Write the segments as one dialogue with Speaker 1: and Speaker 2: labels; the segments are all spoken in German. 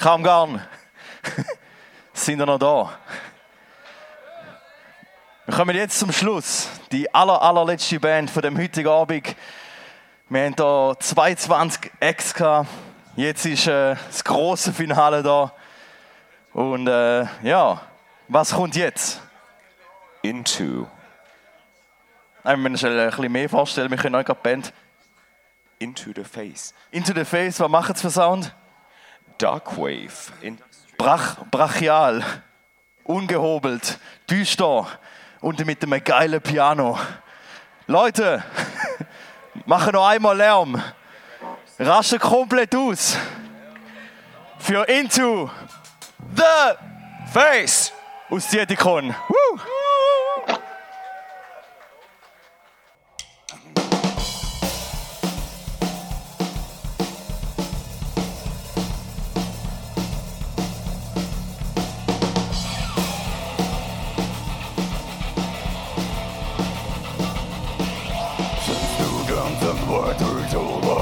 Speaker 1: Kaum gern. Sind ihr noch da? Wir kommen jetzt zum Schluss. Die aller, allerletzte Band von dem heutigen Abend. Wir haben hier 22 Acts gehabt. Jetzt ist äh, das große Finale da. Und äh, ja, was kommt jetzt?
Speaker 2: Into.
Speaker 1: Ich muss mir ein bisschen mehr vorstellen. Wir können euch gerade Band.
Speaker 2: Into the Face.
Speaker 1: Into the Face, was macht es für Sound?
Speaker 2: Darkwave.
Speaker 1: Brach, brachial, ungehobelt, düster und mit einem geilen Piano. Leute, machen noch einmal Lärm. Raschen komplett aus. Für Into the
Speaker 2: Face!
Speaker 1: aus Dietikon. Woo!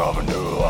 Speaker 3: of a new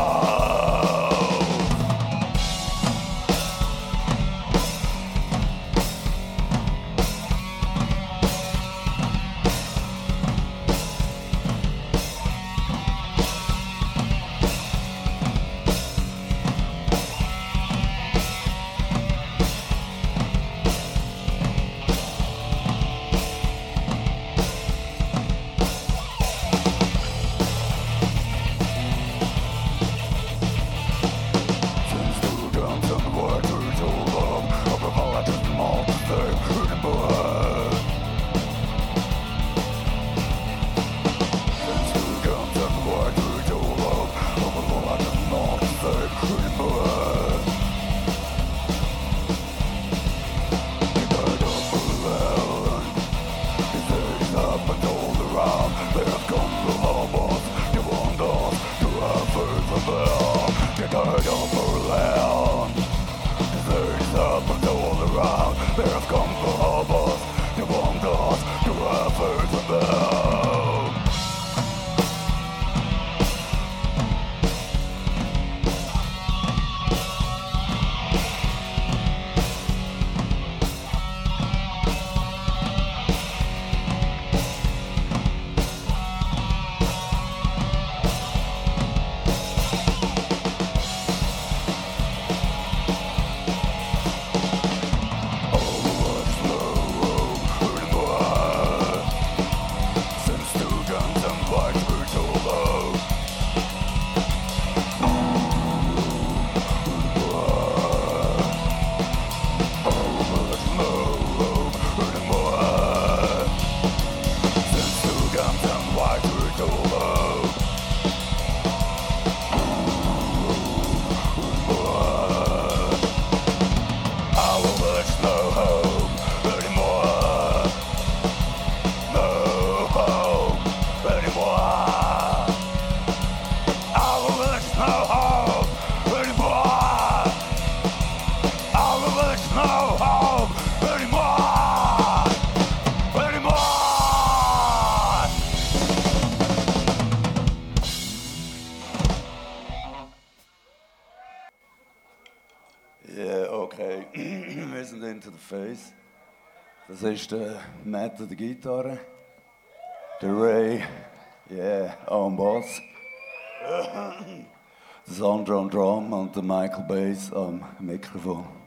Speaker 4: Ja, okay. Wir sind into the face. Das ist der Matt an der Gitarre. Der Ray, yeah, am Bass. Der Sandra am Drum und der Michael Bass am Mikrofon.